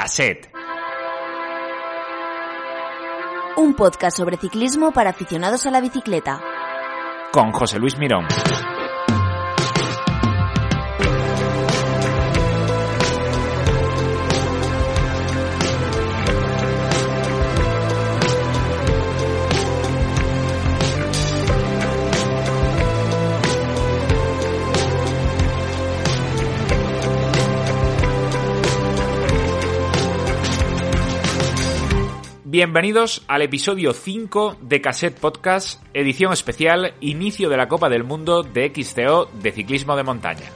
Cassette. Un podcast sobre ciclismo para aficionados a la bicicleta. Con José Luis Mirón. Bienvenidos al episodio 5 de Cassette Podcast, edición especial, inicio de la Copa del Mundo de XCO de ciclismo de montaña.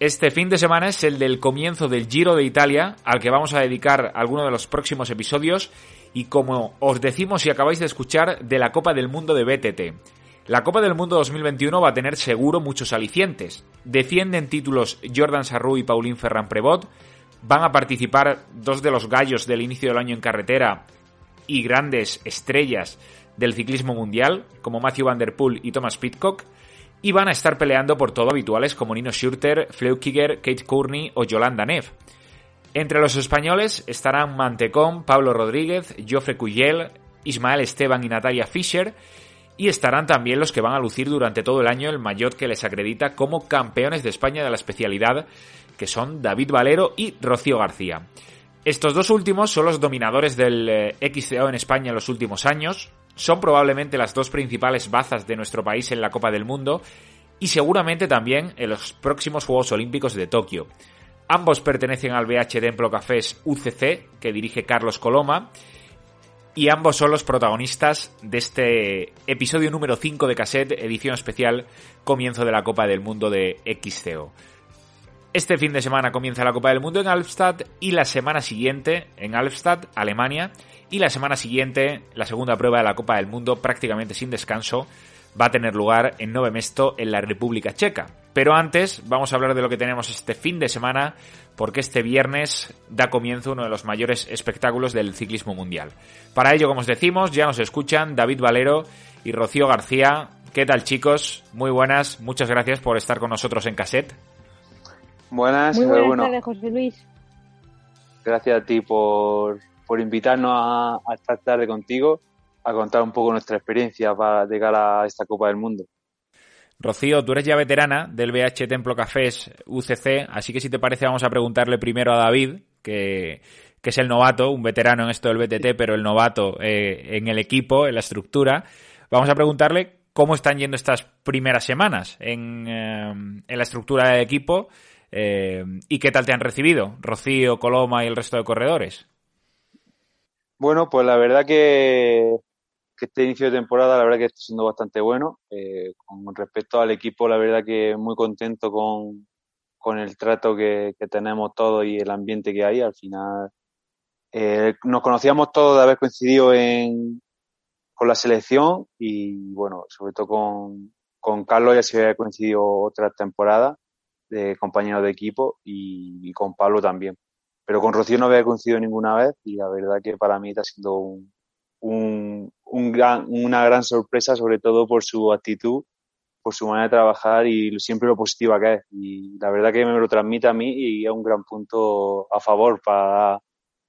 Este fin de semana es el del comienzo del Giro de Italia, al que vamos a dedicar algunos de los próximos episodios, y como os decimos si acabáis de escuchar, de la Copa del Mundo de BTT. La Copa del Mundo 2021 va a tener seguro muchos alicientes. Defienden títulos Jordan Sarru y Pauline Ferran Prevot. Van a participar dos de los gallos del inicio del año en carretera y grandes estrellas del ciclismo mundial, como Matthew Van Der Poel y Thomas Pitcock. Y van a estar peleando por todo habituales como Nino Schurter, Fleukiger, Kate Courtney o Yolanda Neff. Entre los españoles estarán Mantecón, Pablo Rodríguez, Joffre Cuyel, Ismael Esteban y Natalia Fischer y estarán también los que van a lucir durante todo el año el maillot que les acredita como campeones de España de la especialidad, que son David Valero y Rocío García. Estos dos últimos son los dominadores del eh, XCO en España en los últimos años, son probablemente las dos principales bazas de nuestro país en la Copa del Mundo y seguramente también en los próximos Juegos Olímpicos de Tokio. Ambos pertenecen al BH Templo Cafés UCC, que dirige Carlos Coloma, y ambos son los protagonistas de este episodio número 5 de cassette, edición especial, comienzo de la Copa del Mundo de XCO. Este fin de semana comienza la Copa del Mundo en Alpstadt y la semana siguiente en Alpstadt, Alemania, y la semana siguiente la segunda prueba de la Copa del Mundo prácticamente sin descanso va a tener lugar en Nove Mesto en la República Checa. Pero antes vamos a hablar de lo que tenemos este fin de semana porque este viernes da comienzo uno de los mayores espectáculos del ciclismo mundial. Para ello, como os decimos, ya nos escuchan David Valero y Rocío García. ¿Qué tal chicos? Muy buenas, muchas gracias por estar con nosotros en cassette. Buenas, Muy buenas bueno, tardes, José Luis. gracias a ti por, por invitarnos a, a estar tarde contigo a contar un poco nuestra experiencia para llegar a esta Copa del Mundo. Rocío, tú eres ya veterana del BH Templo Cafés UCC, así que si te parece vamos a preguntarle primero a David, que, que es el novato, un veterano en esto del BTT, pero el novato eh, en el equipo, en la estructura. Vamos a preguntarle cómo están yendo estas primeras semanas en, eh, en la estructura del equipo eh, y qué tal te han recibido Rocío, Coloma y el resto de corredores. Bueno, pues la verdad que, que este inicio de temporada, la verdad que está siendo bastante bueno. Eh, con respecto al equipo, la verdad que muy contento con, con el trato que, que tenemos todos y el ambiente que hay. Al final, eh, nos conocíamos todos de haber coincidido en, con la selección y, bueno, sobre todo con, con Carlos ya se había coincidido otra temporada de compañero de equipo y, y con Pablo también. Pero con Rocío no había coincidido ninguna vez y la verdad que para mí está siendo un, un, un gran, una gran sorpresa, sobre todo por su actitud, por su manera de trabajar y siempre lo positiva que es. Y la verdad que me lo transmite a mí y es un gran punto a favor para,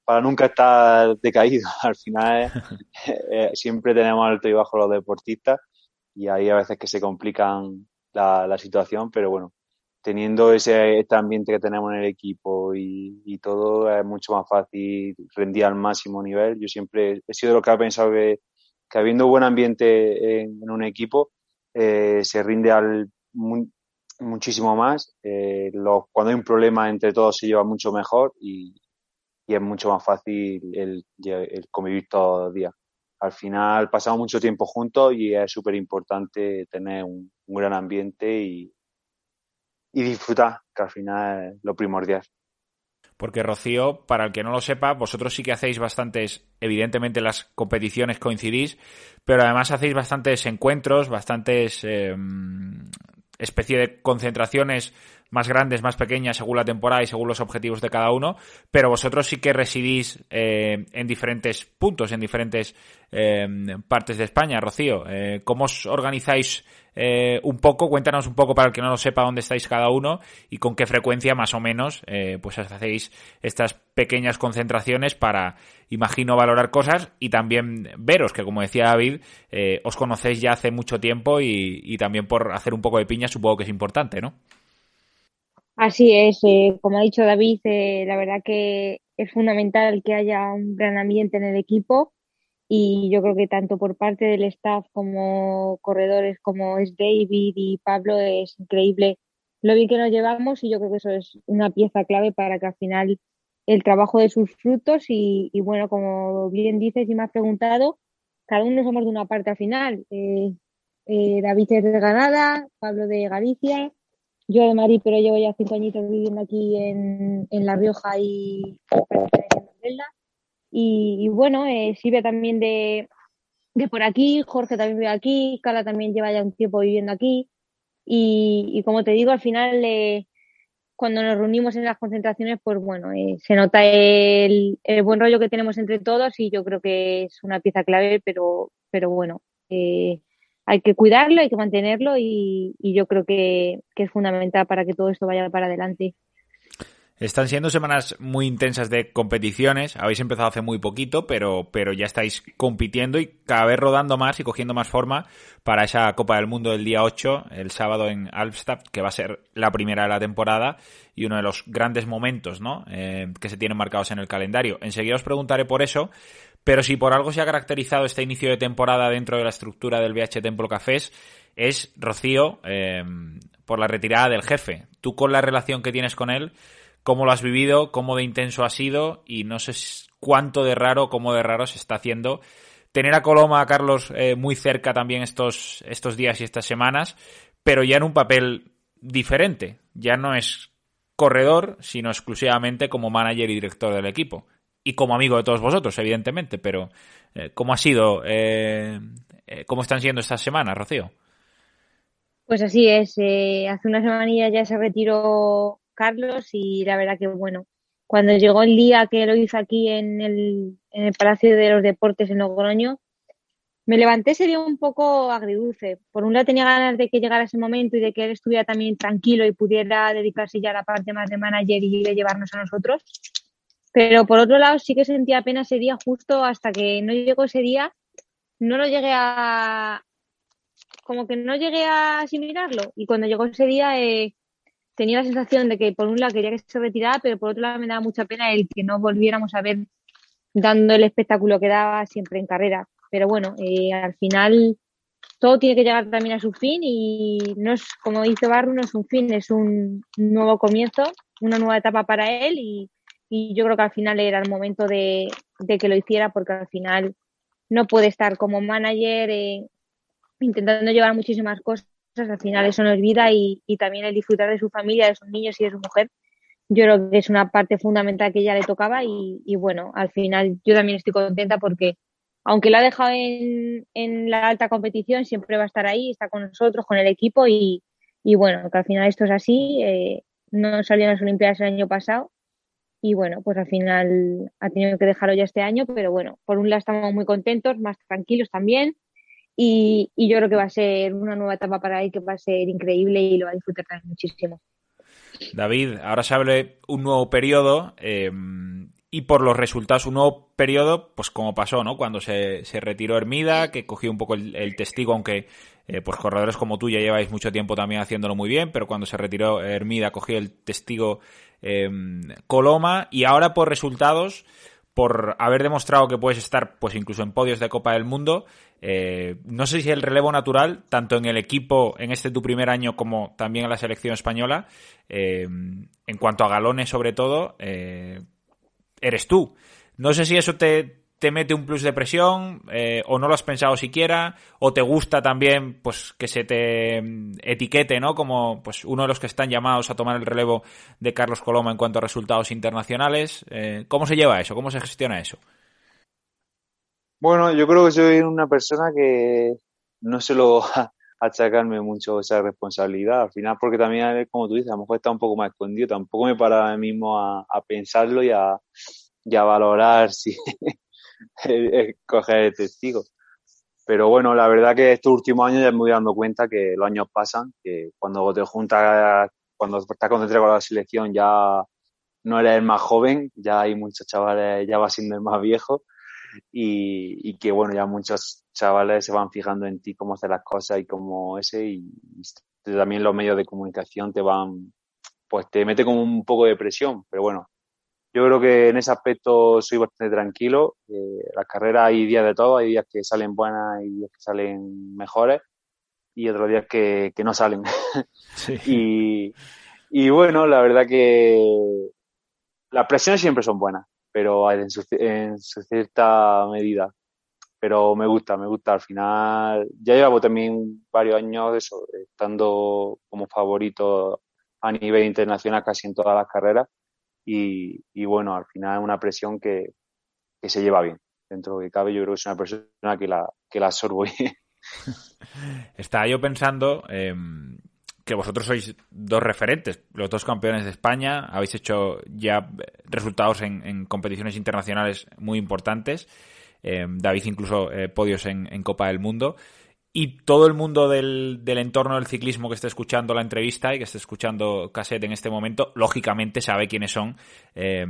para nunca estar decaído. Al final eh, siempre tenemos alto y bajo los deportistas y hay a veces que se complican la, situación, pero bueno, teniendo ese este ambiente que tenemos en el equipo y, y, todo, es mucho más fácil rendir al máximo nivel. Yo siempre he sido lo que ha pensado que, que habiendo buen ambiente en, un equipo, eh, se rinde al mu muchísimo más. Eh, cuando hay un problema entre todos se lleva mucho mejor y, es mucho más fácil el, convivir todos los días. Al final pasamos mucho tiempo juntos y es súper importante tener un, un gran ambiente y, y disfrutar, que al final es lo primordial. Porque Rocío, para el que no lo sepa, vosotros sí que hacéis bastantes, evidentemente las competiciones coincidís, pero además hacéis bastantes encuentros, bastantes eh, especie de concentraciones más grandes, más pequeñas, según la temporada y según los objetivos de cada uno, pero vosotros sí que residís eh, en diferentes puntos, en diferentes eh, partes de España. Rocío, eh, ¿cómo os organizáis eh, un poco? Cuéntanos un poco para el que no lo sepa dónde estáis cada uno y con qué frecuencia más o menos pues hacéis estas pequeñas concentraciones para, imagino, valorar cosas y también veros, que como decía David, os conocéis ya hace mucho tiempo y, y también por hacer un poco de piña supongo que es importante, ¿no? Así es, eh, como ha dicho David, eh, la verdad que es fundamental que haya un gran ambiente en el equipo y yo creo que tanto por parte del staff como corredores como es David y Pablo es increíble lo bien que nos llevamos y yo creo que eso es una pieza clave para que al final el trabajo de sus frutos y, bueno, como bien dices y me has preguntado, cada uno somos de una parte al final. Eh, eh, David es de Granada, Pablo de Galicia, yo de Madrid, pero llevo ya cinco añitos viviendo aquí en, en La Rioja y y, y bueno, eh, Silvia también de, de por aquí, Jorge también vive aquí, Carla también lleva ya un tiempo viviendo aquí. Y, y como te digo, al final, eh, cuando nos reunimos en las concentraciones, pues bueno, eh, se nota el, el, buen rollo que tenemos entre todos y yo creo que es una pieza clave, pero, pero bueno, eh, hay que cuidarlo, hay que mantenerlo y, yo creo que, que, es fundamental para que todo esto vaya para adelante. Están siendo semanas muy intensas de competiciones. Habéis empezado hace muy poquito, pero, pero ya estáis compitiendo y cada vez rodando más y cogiendo más forma para esa Copa del Mundo del día 8, el sábado en Alpstadt, que va a ser la primera de la temporada y uno de los grandes momentos ¿no? Eh, que se tienen marcados en el calendario. Enseguida os preguntaré por eso, pero si por algo se ha caracterizado este inicio de temporada dentro de la estructura del VH Templo Cafés, es Rocío eh, por la retirada del jefe. Tú con la relación que tienes con él, cómo lo has vivido, cómo de intenso ha sido y no sé cuánto de raro, cómo de raro se está haciendo tener a Coloma, a Carlos, eh, muy cerca también estos, estos días y estas semanas, pero ya en un papel diferente. Ya no es corredor, sino exclusivamente como manager y director del equipo. Y como amigo de todos vosotros, evidentemente, pero eh, ¿cómo ha sido, eh, eh, cómo están siendo estas semanas, Rocío? Pues así es, eh, hace una semanilla ya se retiró Carlos y la verdad que bueno, cuando llegó el día que lo hizo aquí en el, Palacio de los Deportes en Logroño, me levanté ese día un poco agridulce. Por un lado tenía ganas de que llegara ese momento y de que él estuviera también tranquilo y pudiera dedicarse ya a la parte más de manager y de llevarnos a nosotros. Pero por otro lado sí que sentía pena ese día justo hasta que no llegó ese día, no lo llegué a, como que no llegué a asimilarlo. Y cuando llegó ese día eh, tenía la sensación de que por un lado quería que se retirara, pero por otro lado me daba mucha pena el que no volviéramos a ver dando el espectáculo que daba siempre en carrera. Pero bueno, eh, al final todo tiene que llegar también a su fin y no es, como dice Barro, no es un fin, es un nuevo comienzo, una nueva etapa para él y, y yo creo que al final era el momento de, de, que lo hiciera porque al final no puede estar como manager eh, intentando llevar muchísimas cosas al final eso no es vida y, y, también el disfrutar de su familia, de sus niños y de su mujer, yo creo que es una parte fundamental que ya le tocaba y, y bueno, al final yo también estoy contenta porque aunque lo ha dejado en, en, la alta competición, siempre va a estar ahí, está con nosotros, con el equipo y, y bueno, que al final esto es así, eh, no salió en las Olimpiadas el año pasado y bueno, pues al final ha tenido que dejarlo ya este año, pero bueno, por un lado estamos muy contentos, más tranquilos también y, yo creo que va a ser una nueva etapa para él que va a ser increíble y lo va a disfrutar también muchísimo. David, ahora se abre un nuevo periodo eh, y por los resultados, un nuevo periodo, pues como pasó, ¿no? Cuando se, se retiró Hermida, que cogió un poco el, el testigo, aunque eh, pues corredores como tú ya lleváis mucho tiempo también haciéndolo muy bien, pero cuando se retiró Hermida cogió el testigo eh, Coloma y ahora por resultados por haber demostrado que puedes estar pues incluso en podios de Copa del Mundo. Eh, no sé si el relevo natural, tanto en el equipo en este tu primer año como también en la selección española, eh, en cuanto a galones sobre todo, eh, eres tú. No sé si eso te, te mete un plus de presión eh, o no lo has pensado siquiera o te gusta también pues que se te etiquete no como pues uno de los que están llamados a tomar el relevo de Carlos Coloma en cuanto a resultados internacionales eh, cómo se lleva eso cómo se gestiona eso bueno yo creo que soy una persona que no se lo achacarme mucho esa responsabilidad. Al final, porque también, como tú dices, a lo mejor está un poco más escondido. Tampoco me para a mí mismo a, pensarlo y a, y a valorar si coger el testigo. Pero bueno, la verdad que estos últimos años ya me voy dando cuenta que los años pasan, que cuando te juntas, cuando estás concentrado con la selección ya no eres el más joven, ya hay muchos chavales, ya va siendo el más viejo y, y que bueno, ya muchos chavales se van fijando en ti cómo hacer las cosas y cómo ese y, también los medios de comunicación te van, pues te mete como un poco de presión, pero bueno, yo creo que en ese aspecto soy bastante tranquilo. Eh, las carreras hay días de todo, hay días que salen buenas y días que salen mejores y otros días que, que no salen. y, y bueno, la verdad que las presiones siempre son buenas, pero en su, en su cierta medida. Pero me gusta, me gusta. Al final, ya llevo también varios años de eso, estando como favorito a nivel internacional casi en todas las carreras y, bueno, al final es una presión que, se lleva bien. Dentro de que cabe, yo creo que es una persona que la, que la absorbo bien. Estaba yo pensando em, que vosotros sois dos referentes, los dos campeones de España, habéis hecho ya resultados en, competiciones internacionales muy importantes, em, David incluso eh, podios en, en, Copa del Mundo y todo el mundo del, del, entorno del ciclismo que esté escuchando la entrevista y que esté escuchando Cassette en este momento, lógicamente sabe quiénes son eh,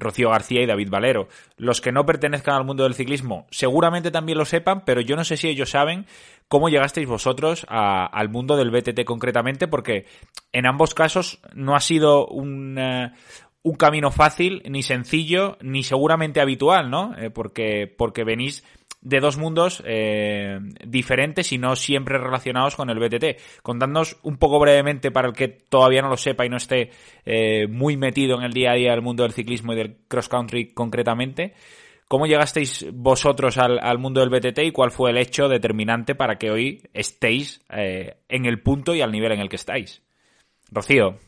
Rocío García y David Valero. Los que no pertenezcan al mundo del ciclismo seguramente también lo sepan, pero yo no sé si ellos saben cómo llegasteis vosotros al mundo del BTT concretamente, porque en ambos casos no ha sido un, eh, un camino fácil, ni sencillo, ni seguramente habitual, ¿no? Eh, porque, porque venís de dos mundos eh, diferentes y no siempre relacionados con el BTT. Contadnos un poco brevemente para el que todavía no lo sepa y no esté eh, muy metido en el día a día del mundo del ciclismo y del cross country concretamente. ¿Cómo llegasteis vosotros al, mundo del BTT y cuál fue el hecho determinante para que hoy estéis eh, en el punto y al nivel en el que estáis? Rocío.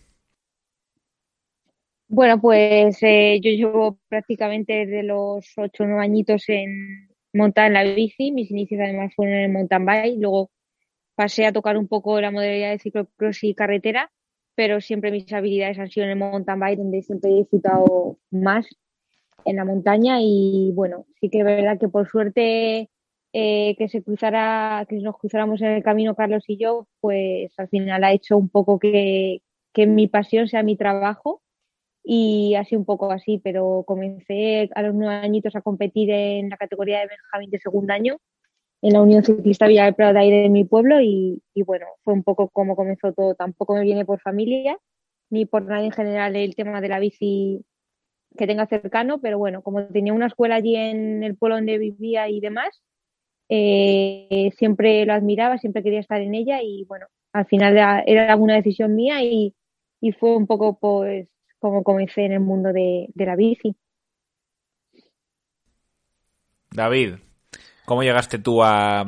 Bueno, pues yo llevo prácticamente desde los ocho o nueve añitos en, montar en la bici. Mis inicios además fueron en el mountain bike. Luego pasé a tocar un poco la modalidad de ciclocross y carretera, pero siempre mis habilidades han sido en el mountain bike, donde siempre he disfrutado más en la montaña. Y bueno, sí que es verdad que por suerte eh, que se cruzara, que nos cruzáramos en el camino Carlos y yo, pues al final ha hecho un poco que, que mi pasión sea mi trabajo y así un poco así, pero comencé a los nueve añitos a competir en la categoría de Benjamín de segundo año en la Unión Ciclista Villa del Prado de Aire de mi pueblo y, bueno, fue un poco como comenzó todo. Tampoco me viene por familia ni por nadie en general el tema de la bici que tenga cercano, pero bueno, como tenía una escuela allí en el pueblo donde vivía y demás, eh, siempre lo admiraba, siempre quería estar en ella y bueno, al final era una decisión mía y, y fue un poco pues como comencé en el mundo de, la bici. David, ¿cómo llegaste tú a,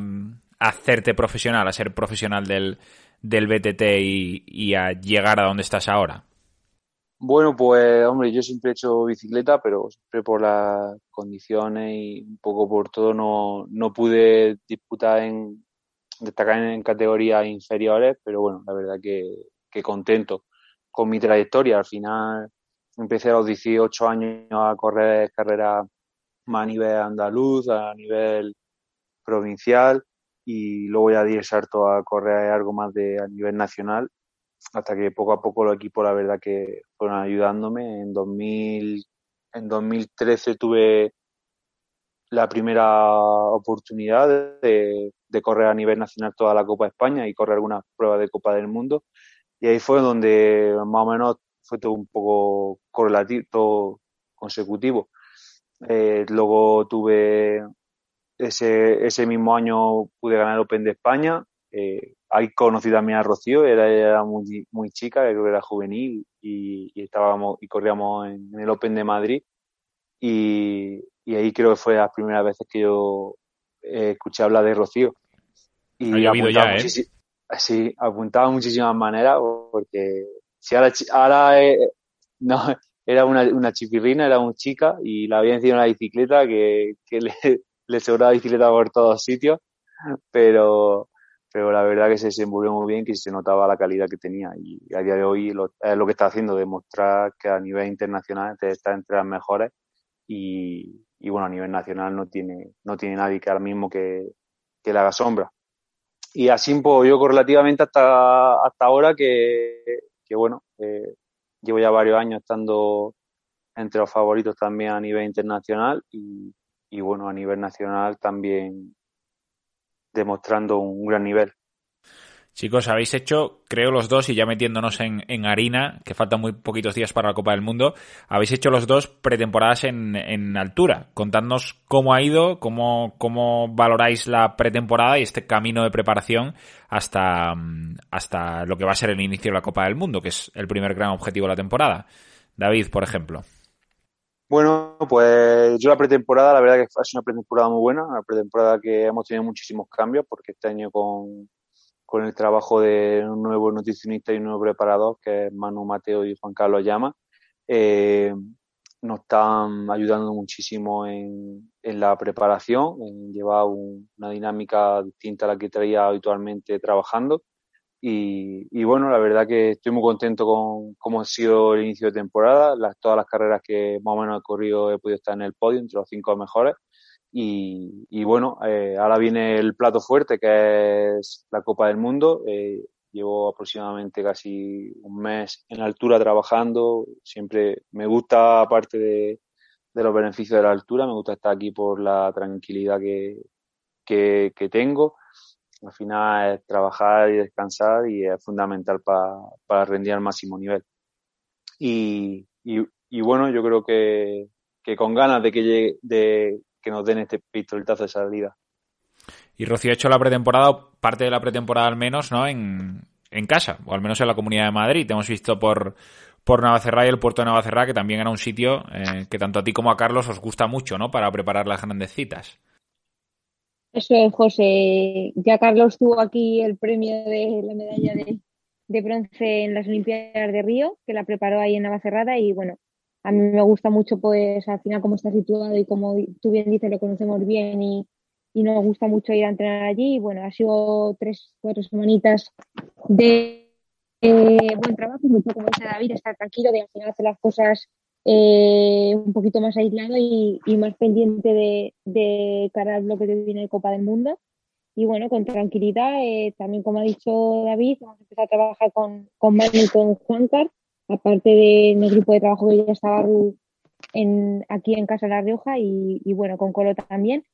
hacerte profesional, a ser profesional del, del BTT y, a llegar a donde estás ahora? Bueno, pues hombre, yo siempre he hecho bicicleta, pero siempre por las condiciones y un poco por todo no, no pude disputar en destacar en categorías inferiores, pero bueno, la verdad que, que contento con mi trayectoria. Al final empecé a los 18 años a correr carreras más a nivel andaluz, a nivel provincial y luego ya di el salto a correr algo más de a nivel nacional hasta que poco a poco los equipos la verdad que fueron ayudándome. En 2000, en 2013 tuve la primera oportunidad de, de correr a nivel nacional toda la Copa de España y correr algunas pruebas de Copa del Mundo y ahí fue donde más o menos fue todo un poco correlativo, todo consecutivo. Eh, luego tuve ese, ese mismo año pude ganar el Open de España. Eh, ahí conocí también a Rocío, era, era muy, muy chica, creo que era juvenil y, estábamos y corríamos en, el Open de Madrid. Y, y, ahí creo que fue las primeras veces que yo eh, escuché hablar de Rocío. Y ha ya, ¿eh? Sí, apuntaba muchísimas maneras, porque si ahora, ahora eh, no, era una, una chipirrina, era una chica y la había encima una bicicleta que, que le, le sobraba bicicleta por todos sitios, pero, pero la verdad que se desenvolvió muy bien, que se notaba la calidad que tenía y a día de hoy lo, es lo que está haciendo, demostrar que a nivel internacional está entre las mejores y, y bueno, a nivel nacional no tiene, no tiene nadie que ahora mismo que, que le haga sombra. Y así pues yo relativamente hasta, hasta ahora que, que bueno, eh, llevo ya varios años estando entre los favoritos también a nivel internacional y, y bueno, a nivel nacional también demostrando un gran nivel. Chicos, habéis hecho, creo los dos, y ya metiéndonos en, en, harina, que faltan muy poquitos días para la Copa del Mundo, habéis hecho los dos pretemporadas en, en altura. Contadnos cómo ha ido, cómo, cómo valoráis la pretemporada y este camino de preparación hasta, hasta lo que va a ser el inicio de la Copa del Mundo, que es el primer gran objetivo de la temporada. David, por ejemplo. Bueno, pues yo la pretemporada, la verdad que ha una pretemporada muy buena, una pretemporada que hemos tenido muchísimos cambios, porque este año con, con el trabajo de un nuevo nutricionista y un nuevo preparador, que es Manu Mateo y Juan Carlos Llama, eh, nos están ayudando muchísimo en, en la preparación, en llevar un, una dinámica distinta a la que traía habitualmente trabajando. Y, y, bueno, la verdad que estoy muy contento con cómo ha sido el inicio de temporada. Las, todas las carreras que más o menos he corrido he podido estar en el podio, entre los cinco mejores. Y, y bueno, eh, ahora viene el plato fuerte que es la Copa del Mundo. Eh, llevo aproximadamente casi un mes en altura trabajando. Siempre me gusta, aparte de, los beneficios de la altura, me gusta estar aquí por la tranquilidad que, que, que tengo. Al final es trabajar y descansar y es fundamental para, para rendir al máximo nivel. Y, y, y bueno, yo creo que, que con ganas de que llegue, de, que nos den este pistoletazo de salida. Y Rocío ha hecho la pretemporada, parte de la pretemporada al menos, ¿no? En, en casa, o al menos en la Comunidad de Madrid. Te hemos visto por, por Navacerrá y el puerto de Navacerrá, que también era un sitio eh, que tanto a ti como a Carlos os gusta mucho, ¿no? Para preparar las grandes citas. Eso es, José. Ya Carlos tuvo aquí el premio de la medalla de, de bronce en las Olimpiadas de Río, que la preparó ahí en Navacerrada y bueno, a mí me gusta mucho, pues al final, cómo está situado y como tú bien dices, lo conocemos bien y, y nos gusta mucho ir a entrenar allí. Y bueno, ha sido tres, cuatro semanitas de eh, buen trabajo, mucho como dice David, estar tranquilo, de al final hacer las cosas eh, un poquito más aislado y, y más pendiente de, de, cara al bloque que viene de Copa del Mundo. Y bueno, con tranquilidad, eh, también como ha dicho David, vamos a empezar a trabajar con, con Manu y con Juancar aparte del grupo de trabajo que ya estaba aquí en Casa de La Rioja y, bueno, con Colo también.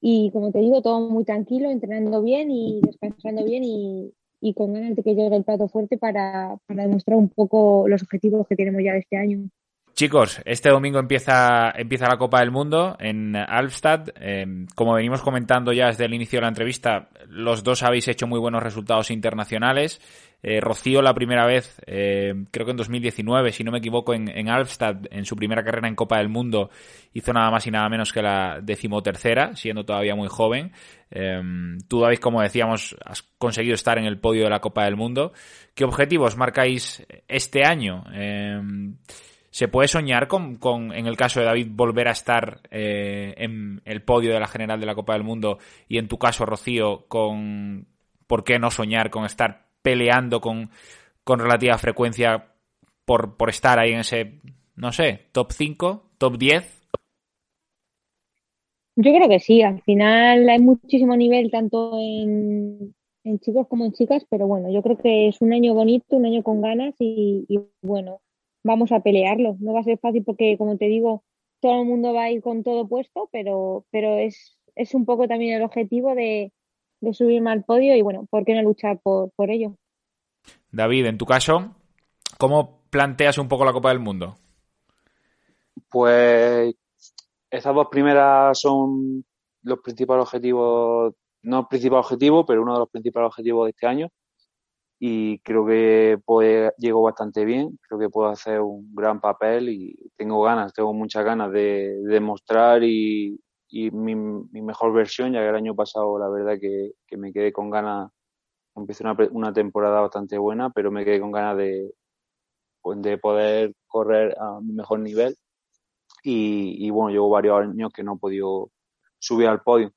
Y como te digo, todo muy tranquilo, entrenando bien y descansando bien y, con ganas de que llegue el plato fuerte para, para demostrar un poco los objetivos que tenemos ya de este año. Chicos, este domingo empieza, empieza la Copa del Mundo en Alfstad. Eh, como venimos comentando ya desde el inicio de la entrevista, los dos habéis hecho muy buenos resultados internacionales. Eh, Rocío la primera vez, eh, creo que en 2019, si no me equivoco, en, en Alfstad, en su primera carrera en Copa del Mundo, hizo nada más y nada menos que la decimotercera, siendo todavía muy joven. Eh, tú, David, como decíamos, has conseguido estar en el podio de la Copa del Mundo. ¿Qué objetivos marcáis este año? Eh, ¿Se puede soñar con, con, en el caso de David, volver a estar eh, en el podio de la general de la Copa del Mundo? Y en tu caso, Rocío, con ¿por qué no soñar con estar peleando con, con relativa frecuencia por, por estar ahí en ese, no sé, top 5, top 10? Yo creo que sí, al final hay muchísimo nivel tanto en, en chicos como en chicas, pero bueno, yo creo que es un año bonito, un año con ganas y, y bueno, vamos a pelearlo. No va a ser fácil porque, como te digo, todo el mundo va a ir con todo puesto, pero, pero es, es un poco también el objetivo de, de subirme al podio y, bueno, ¿por qué no luchar por, por ello? David, en tu caso, ¿cómo planteas un poco la Copa del Mundo? Pues esas dos primeras son los principales objetivos, no el principal objetivo, pero uno de los principales objetivos de este año y creo que pues, llego bastante bien, creo que puedo hacer un gran papel y tengo ganas, tengo muchas ganas de, de demostrar y, y mi, mejor versión, ya que el año pasado la verdad que, me quedé con ganas, empecé una, una, temporada bastante buena, pero me quedé con ganas de, pues, de poder correr a mi mejor nivel y, y bueno, llevo varios años que no he podido subir al podio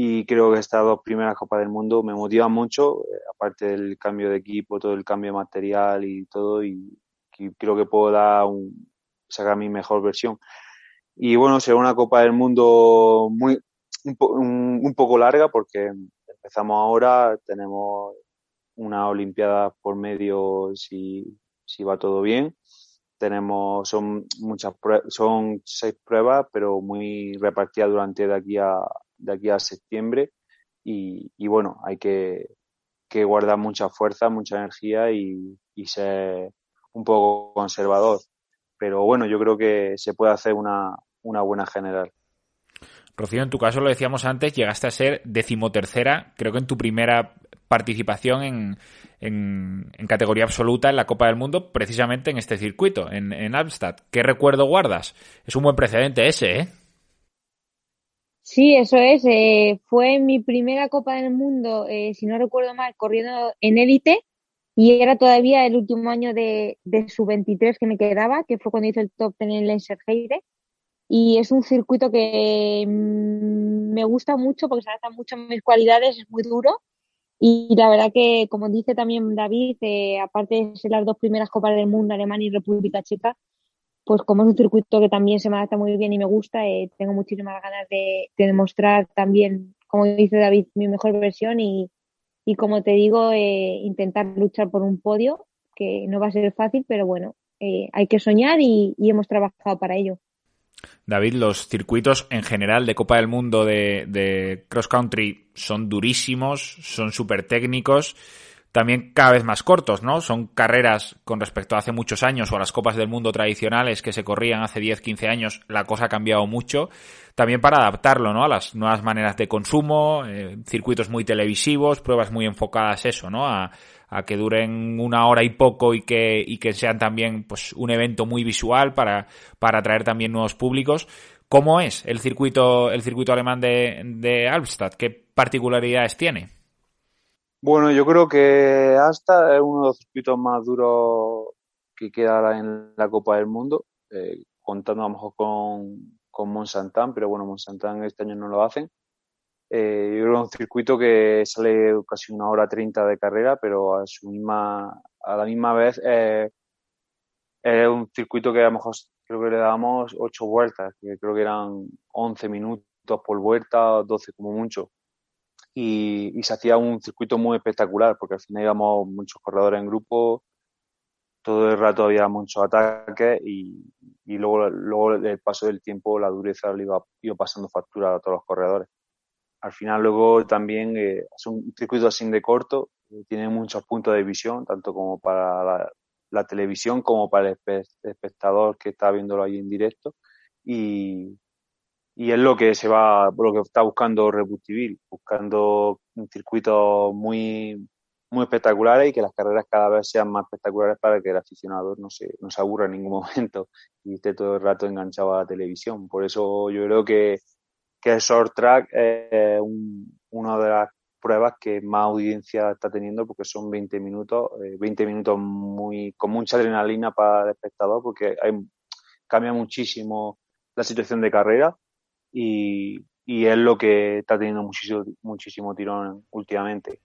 y creo que estas dos primeras Copas del Mundo me motivan mucho, eh, aparte del cambio de equipo, todo el cambio de material y todo, y, creo que puedo dar un, sacar mi mejor versión. Y bueno, será una Copa del Mundo muy un, poco larga porque empezamos ahora, tenemos una Olimpiada por medio si, si va todo bien. Tenemos, son muchas son seis pruebas, pero muy repartidas durante de aquí a, de aquí a septiembre y, y bueno, hay que, que, guardar mucha fuerza, mucha energía y, y, ser un poco conservador. Pero bueno, yo creo que se puede hacer una, una buena general. Rocío, en tu caso lo decíamos antes, llegaste a ser decimotercera, creo que en tu primera participación en, en, en, categoría absoluta en la Copa del Mundo, precisamente en este circuito, en, en Amstad. ¿Qué recuerdo guardas? Es un buen precedente ese, ¿eh? Sí, eso es. Eh, fue mi primera Copa del Mundo, eh, si no recuerdo mal, corriendo en élite y era todavía el último año de, de su 23 que me quedaba, que fue cuando hice el top ten en Lenserheide. Y es un circuito que mm, me gusta mucho porque se adapta mucho a mis cualidades, es muy duro. Y la verdad que, como dice también David, eh, aparte de ser las dos primeras Copas del Mundo, Alemania y República Checa, pues como es un circuito que también se me adapta muy bien y me gusta, eh, tengo muchísimas ganas de, demostrar también, como dice David, mi mejor versión y, y como te digo, eh, intentar luchar por un podio, que no va a ser fácil, pero bueno, hay que soñar y, hemos trabajado para ello. David, los circuitos en general de Copa del Mundo de, de cross country son durísimos, son súper técnicos también cada vez más cortos, ¿no? Son carreras con respecto a hace muchos años o a las Copas del Mundo tradicionales que se corrían hace 10, 15 años, la cosa ha cambiado mucho. También para adaptarlo, ¿no? A las nuevas maneras de consumo, eh, circuitos muy televisivos, pruebas muy enfocadas eso, ¿no? A, a, que duren una hora y poco y que, y que sean también, pues, un evento muy visual para, para atraer también nuevos públicos. ¿Cómo es el circuito, el circuito alemán de, de Albstadt? ¿Qué particularidades tiene? Bueno, yo creo que hasta es uno de los circuitos más duros que queda en la Copa del Mundo, eh, contando a lo mejor con, con pero bueno, Monsantán este año no lo hacen. Eh, yo creo un circuito que sale casi una hora treinta de carrera, pero a su misma, a la misma vez eh, es un circuito que a lo mejor creo que le damos ocho vueltas, que creo que eran once minutos por vuelta, doce como mucho y, se hacía un circuito muy espectacular porque al final íbamos muchos corredores en grupo, todo el rato había muchos ataques y, luego, luego el paso del tiempo la dureza le iba pasando factura a todos los corredores. Al final luego también eh, es un circuito así de corto, eh, tiene muchos puntos de visión, tanto como para la, la televisión como para el espectador que está viéndolo ahí en directo. Y, y es lo que se va, lo que está buscando Rebus buscando un circuito muy, muy espectaculares y que las carreras cada vez sean más espectaculares para que el aficionado no se, no se aburra en ningún momento y esté todo el rato enganchado a la televisión. Por eso yo creo que, que el short track es una de las pruebas que más audiencia está teniendo porque son 20 minutos, 20 eh, minutos muy, con mucha adrenalina para el espectador porque cambia muchísimo la situación de carrera y, y es lo que está teniendo muchísimo, muchísimo tirón últimamente.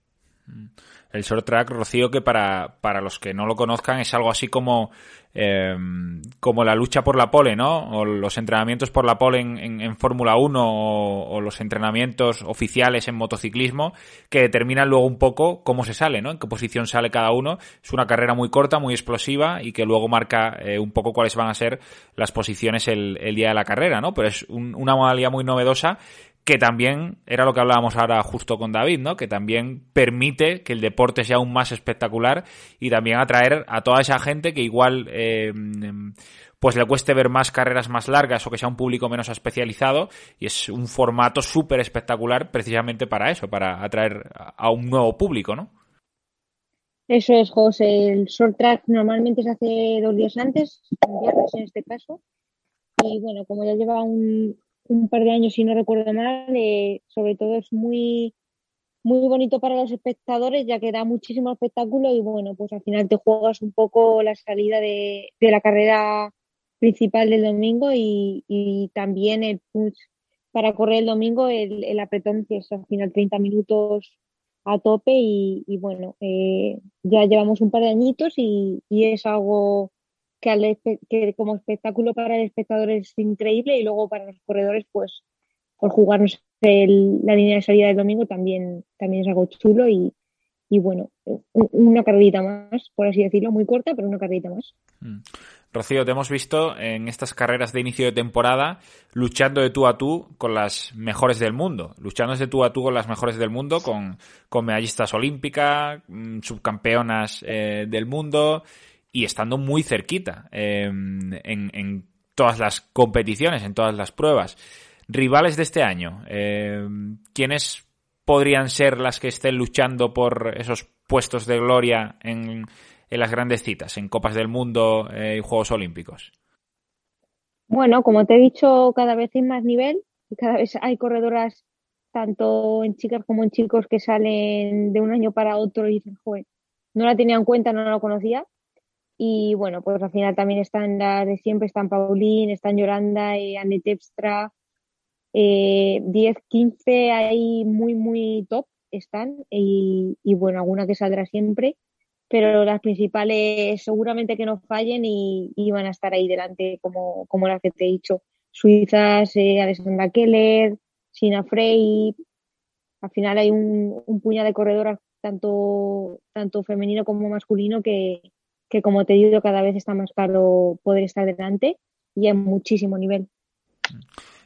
Mm. El short track, Rocío, que para, para los que no lo conozcan es algo así como, eh, como la lucha por la pole, ¿no? O los entrenamientos por la pole en, Fórmula 1 o, o, los entrenamientos oficiales en motociclismo que determinan luego un poco cómo se sale, ¿no? En qué posición sale cada uno. Es una carrera muy corta, muy explosiva y que luego marca eh, un poco cuáles van a ser las posiciones el, el día de la carrera, ¿no? Pero es un, una modalidad muy novedosa que también era lo que hablábamos ahora justo con David, ¿no? Que también permite que el deporte sea aún más espectacular y también atraer a toda esa gente que igual eh, pues le cueste ver más carreras más largas o que sea un público menos especializado y es un formato súper espectacular precisamente para eso, para atraer a un nuevo público, ¿no? Eso es, José. El short track normalmente se hace dos días antes, un viernes en este caso. Y bueno, como ya lleva un, un par de años, si no recuerdo mal. Eh, sobre todo es muy, muy bonito para los espectadores, ya que da muchísimo espectáculo y bueno, pues al final te juegas un poco la salida de, de la carrera principal del domingo y, y también el push para correr el domingo el, el apretón que es al final 30 minutos a tope y, bueno, eh, ya llevamos un par de añitos y, es algo que, que, como espectáculo para el espectador es increíble y luego para los corredores pues por jugarnos la línea de salida del domingo también, también es algo chulo y, y bueno, una carrerita más, por así decirlo, muy corta, pero una carrerita más. Mm. Rocío, te hemos visto en estas carreras de inicio de temporada luchando de tú a tú con las mejores del mundo, luchando de tú a tú con las mejores del mundo, con, con medallistas olímpicas, mm, subcampeonas eh, del mundo y estando muy cerquita em, en, en, todas las competiciones, en todas las pruebas. Rivales de este año, eh, ¿quiénes podrían ser las que estén luchando por esos puestos de gloria en, en las grandes citas, en Copas del Mundo eh, y Juegos Olímpicos? Bueno, como te he dicho, cada vez hay más nivel y cada vez hay corredoras, tanto en chicas como en chicos, que salen de un año para otro y dicen, joder, no la tenía en cuenta, no la conocía. Y bueno, pues al final también están las de siempre, están Paulín, están Yolanda, y Anne Tepstra, eh, 10, 15 ahí muy, muy top están y, y bueno, alguna que saldrá siempre pero las principales seguramente que no fallen y, van a estar ahí delante como, como las que te he dicho. Suizas, eh, Alessandra Keller, Sina Frey. Al final hay un, un puñado de corredoras, tanto, tanto femenino como masculino, que, que como te digo, cada vez está más caro poder estar delante y hay muchísimo nivel.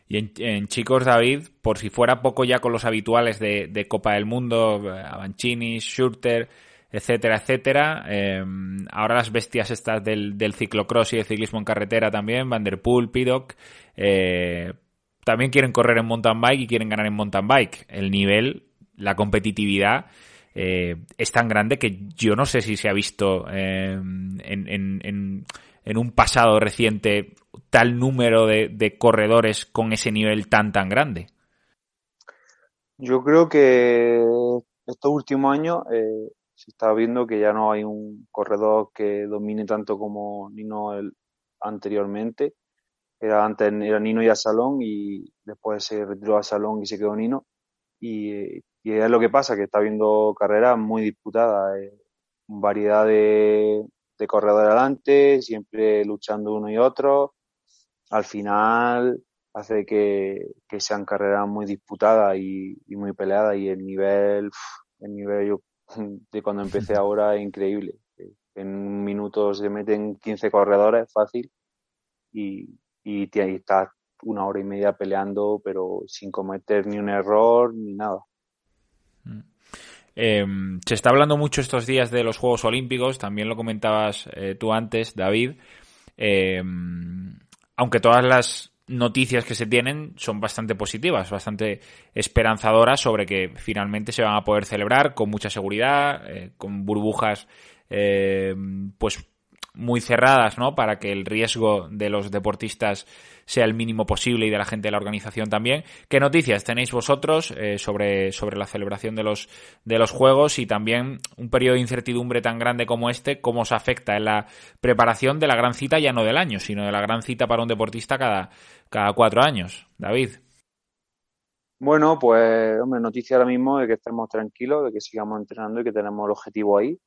Y en, chicos, David, por si fuera poco ya con los habituales de, Copa del Mundo, Avancini, Schurter, etcétera, etcétera. Em, ahora las bestias estas del, del ciclocross y el ciclismo en carretera también, Van der Poel, Piddock, eh, también quieren correr en mountain bike y quieren ganar en mountain bike. El nivel, la competitividad eh, es tan grande que yo no sé si se ha visto em, en, un pasado reciente tal número de, corredores con ese nivel tan, tan grande. Yo creo que estos últimos años eh, se está viendo que ya no hay un corredor que domine tanto como Nino el, anteriormente. Era antes era Nino y Salón y después se retiró a Salón y se quedó Nino. Y, y es lo que pasa, que está viendo carreras muy disputadas, eh, variedad de, de corredores adelante, siempre luchando uno y otro. Al final hace que, que sean carreras muy disputadas y, y muy peleadas y el nivel, el nivel yo de cuando empecé ahora es increíble. En un minuto se meten 15 corredores fácil y, y, y estás una hora y media peleando, pero sin cometer ni un error ni nada. Em, se está hablando mucho estos días de los Juegos Olímpicos, también lo comentabas eh, tú antes, David. Em, aunque todas las noticias que se tienen son bastante positivas, bastante esperanzadoras sobre que finalmente se van a poder celebrar con mucha seguridad, eh, con burbujas eh, pues muy cerradas, ¿no? Para que el riesgo de los deportistas sea el mínimo posible y de la gente de la organización también. ¿Qué noticias tenéis vosotros eh, sobre, sobre la celebración de los, de los Juegos y también un periodo de incertidumbre tan grande como este, cómo os afecta en la preparación de la gran cita ya no del año, sino de la gran cita para un deportista cada, cada cuatro años? David. Bueno, pues, hombre, noticia ahora mismo de que estemos tranquilos, de que sigamos entrenando y que tenemos el objetivo ahí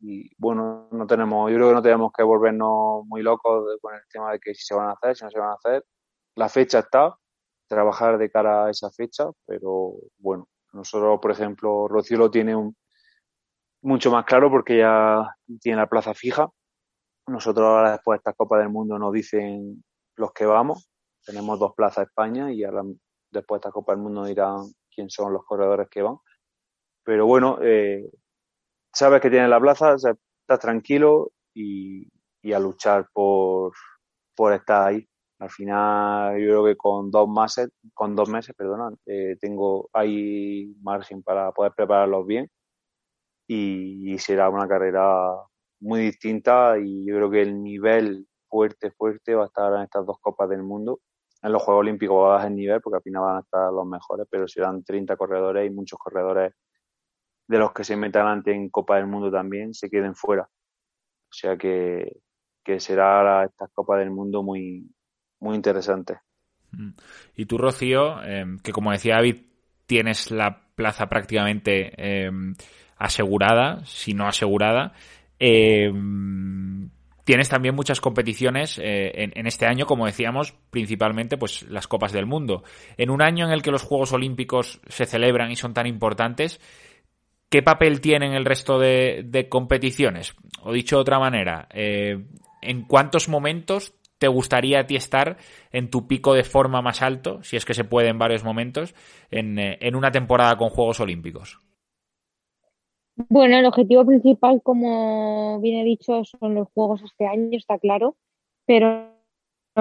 y bueno, no tenemos, yo creo que no tenemos que volvernos muy locos con el tema de que si se van a hacer, si no se van a hacer. La fecha está, trabajar de cara a esa fecha, pero bueno, nosotros, por ejemplo, Rocío lo tiene un, mucho más claro porque ya tiene la plaza fija. Nosotros ahora después de esta Copa del Mundo nos dicen los que vamos. Tenemos dos plazas España y ahora después de esta Copa del Mundo dirán quién son los corredores que van. Pero bueno, eh, sabes que tienes la plaza, estás tranquilo y, a luchar por, por estar ahí. Al final, yo creo que con dos meses, con dos meses, eh, tengo margen para poder prepararlos bien y, será una carrera muy distinta y yo creo que el nivel fuerte, fuerte va a estar en estas dos copas del mundo. En los Juegos Olímpicos va a bajar el nivel porque al final van a estar los mejores, pero serán 30 corredores y muchos corredores de los que se metan ante en Copa del Mundo también se queden fuera. O sea que, que será esta Copa del Mundo muy, muy interesante. Mm. Y tú, Rocío, em, que como decía David, tienes la plaza prácticamente em, asegurada, si no asegurada. Em, tienes también muchas competiciones eh, en, este año, como decíamos, principalmente pues las Copas del Mundo. En un año en el que los Juegos Olímpicos se celebran y son tan importantes, ¿qué papel tienen el resto de, competiciones? O dicho de otra manera, eh, ¿en cuántos momentos te gustaría a ti estar en tu pico de forma más alto, si es que se puede en varios momentos, en, eh, en una temporada con Juegos Olímpicos? Bueno, el objetivo principal, como bien he dicho, son los Juegos este año, está claro, pero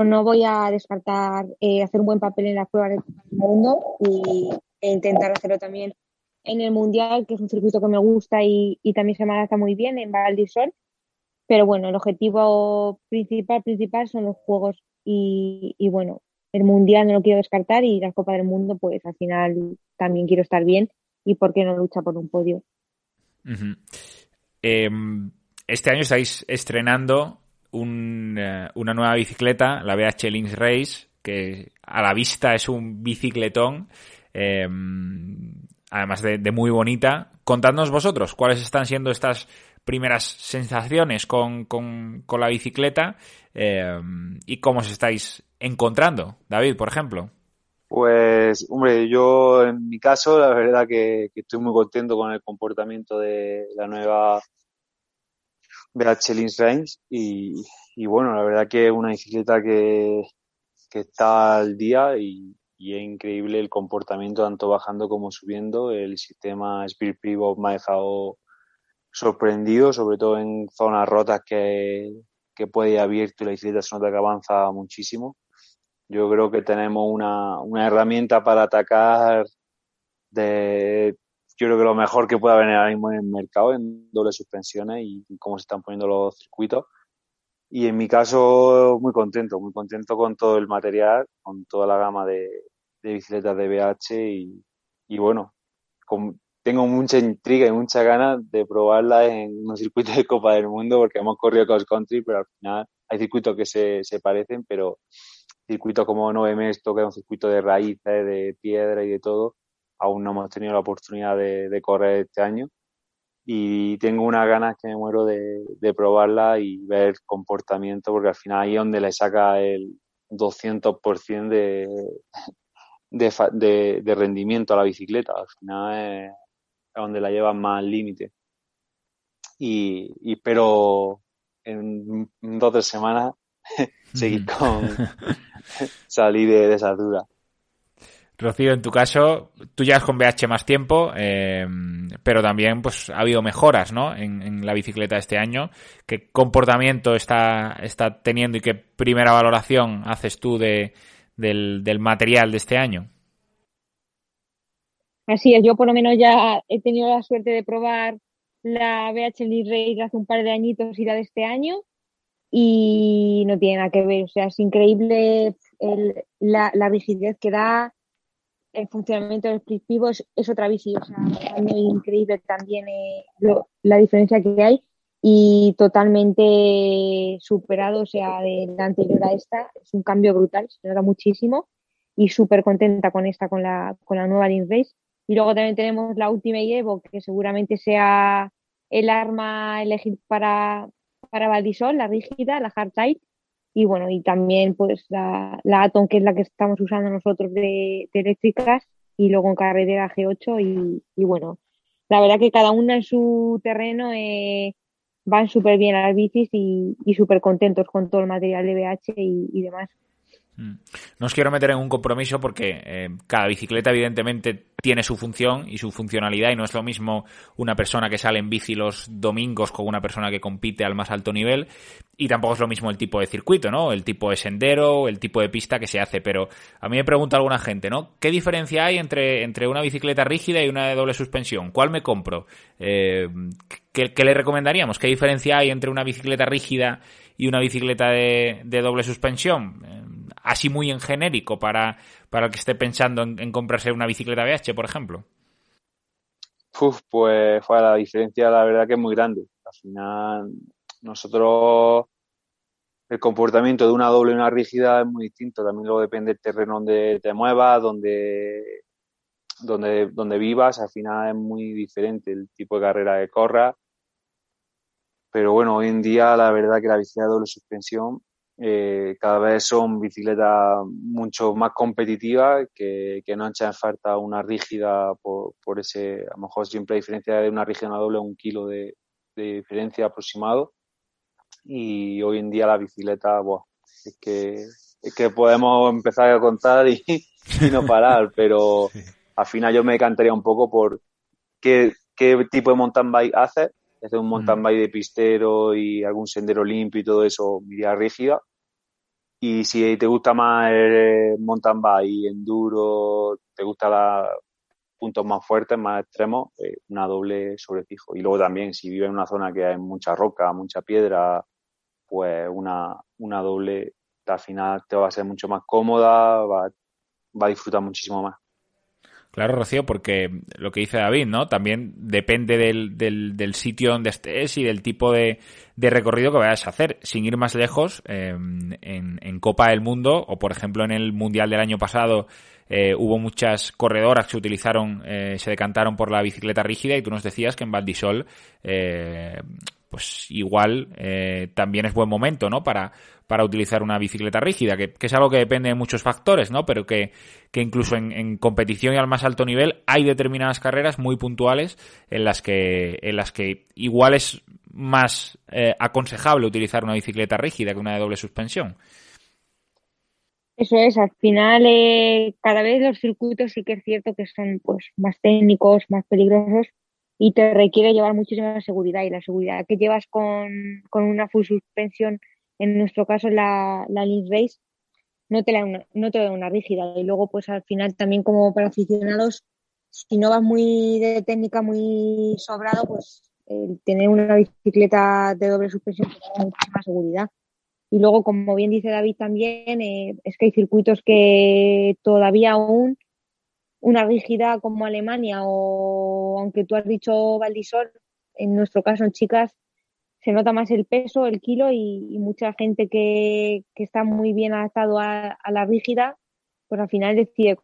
no voy a descartar eh, hacer un buen papel en las pruebas del mundo e intentar hacerlo también en el Mundial, que es un circuito que me gusta y, también se me adapta muy bien en Val Pero bueno, el objetivo principal, principal son los Juegos y, y bueno, el Mundial no lo quiero descartar y la Copa del Mundo, pues al final también quiero estar bien y por qué no lucha por un podio. Em, este año estáis estrenando eh, una nueva bicicleta, la BH Links Race, que a la vista es un bicicletón, em, además de, muy bonita. Contadnos vosotros cuáles están siendo estas primeras sensaciones con, la bicicleta em, y cómo os estáis encontrando. David, por ejemplo. Pues, hombre, yo en mi caso, la verdad que, estoy muy contento con el comportamiento de la nueva BH Lins Range y, y, bueno, la verdad que es una bicicleta que, que está al día y, y, es increíble el comportamiento tanto bajando como subiendo. El sistema Spirit Pivot me ha dejado sorprendido, sobre todo en zonas rotas que, que puede ir abierto y la bicicleta se nota que avanza muchísimo yo creo que tenemos una, una herramienta para atacar de, yo creo que lo mejor que pueda venir ahora mismo en el mercado en doble suspensiones y, cómo se están poniendo los circuitos. Y en mi caso, muy contento, muy contento con todo el material, con toda la gama de, bicicletas de BH y, y bueno, tengo mucha intriga y mucha ganas de probarla en un circuito de Copa del Mundo porque hemos corrido cross country, pero al final hay circuitos que se, se parecen, pero circuito como 9 esto que es un circuito de raíces, de piedra y de todo, aún no hemos tenido la oportunidad de, correr este año. Y tengo unas ganas que me muero de, probarla y ver comportamiento, porque al final ahí es donde le saca el 200% de, de, de, rendimiento a la bicicleta. Al final es, donde la lleva más al límite. Y, y espero en dos o tres semanas seguir con, salí de, esa duda. Rocío, en tu caso, tú llevas con BH más tiempo, eh, pero también pues ha habido mejoras, ¿no? En, la bicicleta este año. ¿Qué comportamiento está, está teniendo y qué primera valoración haces tú de, del, material de este año? Así es, yo por lo menos ya he tenido la suerte de probar la BH Race hace un par de añitos y la de este año y no tiene nada que ver. O sea, es increíble la, la, que da, el funcionamiento del split es, es, otra bici. O sea, es increíble también eh, la diferencia que hay y totalmente superado, o sea, de la anterior a esta. Es un cambio brutal, se nota muchísimo y súper contenta con esta, con la, con la nueva Link Race. Y luego también tenemos la última Evo, que seguramente sea el arma elegir para, para Valdisol, la rígida, la hard tight, y bueno, y también pues la, Atom, que es la que estamos usando nosotros de, eléctricas, y luego en carretera G8, y, y, bueno, la verdad que cada una en su terreno eh, van súper bien a las bicis y, y súper contentos con todo el material de BH y, y demás. Mm. No os quiero meter en un compromiso porque eh, cada bicicleta evidentemente tiene su función y su funcionalidad y no es lo mismo una persona que sale en bici los domingos con una persona que compite al más alto nivel y tampoco es lo mismo el tipo de circuito, ¿no? El tipo de sendero, el tipo de pista que se hace, pero a mí me pregunta alguna gente, ¿no? ¿Qué diferencia hay entre, entre una bicicleta rígida y una de doble suspensión? ¿Cuál me compro? Eh, ¿qué, le recomendaríamos? ¿Qué diferencia hay entre una bicicleta rígida y una bicicleta de, de doble suspensión? Así muy en genérico para, para el que esté pensando en, comprarse una bicicleta BH, por ejemplo? Uf, pues fue la diferencia, la verdad que es muy grande. Al final, nosotros el comportamiento de una doble y una rígida es muy distinto. También luego depende del terreno donde te muevas, donde, donde, donde vivas. Al final es muy diferente el tipo de carrera que corras. Pero bueno, hoy en día la verdad que la bicicleta de doble suspensión eh, cada vez son bicicletas mucho más competitivas que, que no echan falta una rígida por, por, ese, a lo mejor siempre hay diferencia de una rígida a una doble un kilo de, de diferencia aproximado. Y hoy en día la bicicleta, buah, es que, es que podemos empezar a contar y, y no parar, pero al final yo me decantaría un poco por qué, qué tipo de mountain bike haces hacer un mountain bike de pistero y algún sendero limpio y todo eso, iría rígida. Y si te gusta más el mountain bike enduro, te gusta puntos más fuertes, más extremos, eh, una doble sobre fijo. Y luego también, si vives en una zona que hay mucha roca, mucha piedra, pues una, una doble al final te va a ser mucho más cómoda, va, va a disfrutar muchísimo más. Claro, Rocío, porque lo que dice David, ¿no? También depende del, del, del sitio donde estés y del tipo de, de, recorrido que vayas a hacer. Sin ir más lejos, eh, en, en, Copa del Mundo, o por ejemplo en el Mundial del año pasado, eh, hubo muchas corredoras que utilizaron, eh, se decantaron por la bicicleta rígida y tú nos decías que en Valdisol, eh, pues igual eh, también es buen momento, ¿no? Para, para utilizar una bicicleta rígida, que, es algo que depende de muchos factores, ¿no? Pero que, que incluso en, en, competición y al más alto nivel hay determinadas carreras muy puntuales en las que, en las que igual es más eh, aconsejable utilizar una bicicleta rígida que una de doble suspensión. Eso es, al final eh, cada vez los circuitos sí que es cierto que son pues más técnicos, más peligrosos, y te requiere llevar muchísima seguridad y la seguridad que llevas con, con una full suspensión, en nuestro caso la, la Link Race, no te, la, no te da una rígida y luego pues al final también como para aficionados, si no vas muy de técnica, muy sobrado, pues el tener una bicicleta de doble suspensión te da muchísima seguridad. Y luego, como bien dice David también, eh, es que hay circuitos que todavía aún una rígida como Alemania o aunque tú has dicho Valdisol, en nuestro caso en chicas se nota más el peso, el kilo y, mucha gente que, que, está muy bien adaptado a, la rígida, pues al final decide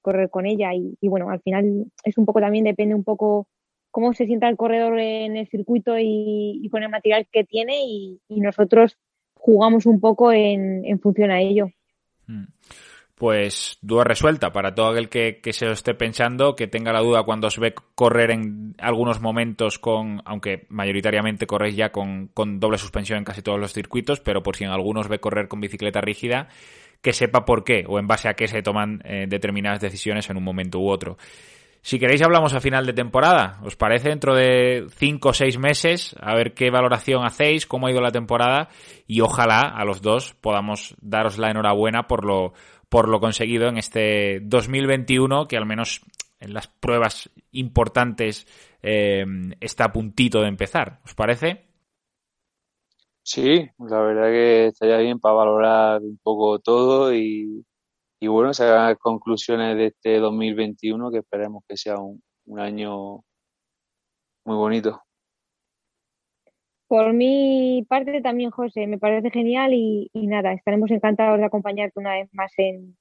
correr con ella y, bueno, al final es un poco también depende un poco cómo se sienta el corredor en el circuito y, y con el material que tiene y, nosotros jugamos un poco en, en función a ello. Hmm pues duda resuelta para todo aquel que, que, se lo esté pensando, que tenga la duda cuando os ve correr en algunos momentos con, aunque mayoritariamente corréis ya con, con doble suspensión en casi todos los circuitos, pero por si en algunos ve correr con bicicleta rígida, que sepa por qué o en base a qué se toman eh, determinadas decisiones en un momento u otro. Si queréis hablamos a final de temporada, ¿os parece? Dentro de cinco o seis meses, a ver qué valoración hacéis, cómo ha ido la temporada y ojalá a los dos podamos daros la enhorabuena por lo, por lo conseguido en este 2021, que al menos en las pruebas importantes eh, está a puntito de empezar. ¿Os parece? Sí, la verdad que estaría bien para valorar un poco todo y, y bueno, sacar conclusiones de este 2021 que esperemos que sea un, un año muy bonito. Por mi parte también, José, me parece genial y, nada, estaremos encantados de acompañarte una vez más en,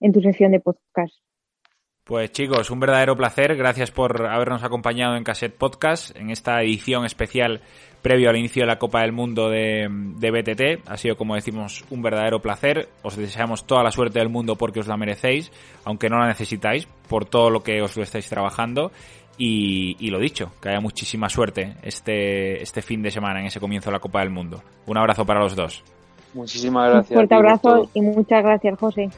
en tu sección de podcast. Pues chicos, un verdadero placer. Gracias por habernos acompañado en Cassette Podcast en esta edición especial previo al inicio de la Copa del Mundo de, de, BTT. Ha sido, como decimos, un verdadero placer. Os deseamos toda la suerte del mundo porque os la merecéis, aunque no la necesitáis, por todo lo que os lo estáis trabajando. Y, y, lo dicho, que haya muchísima suerte este, este fin de semana en ese comienzo de la Copa del Mundo. Un abrazo para los dos. Muchísimas gracias. Un fuerte abrazo y muchas gracias, José.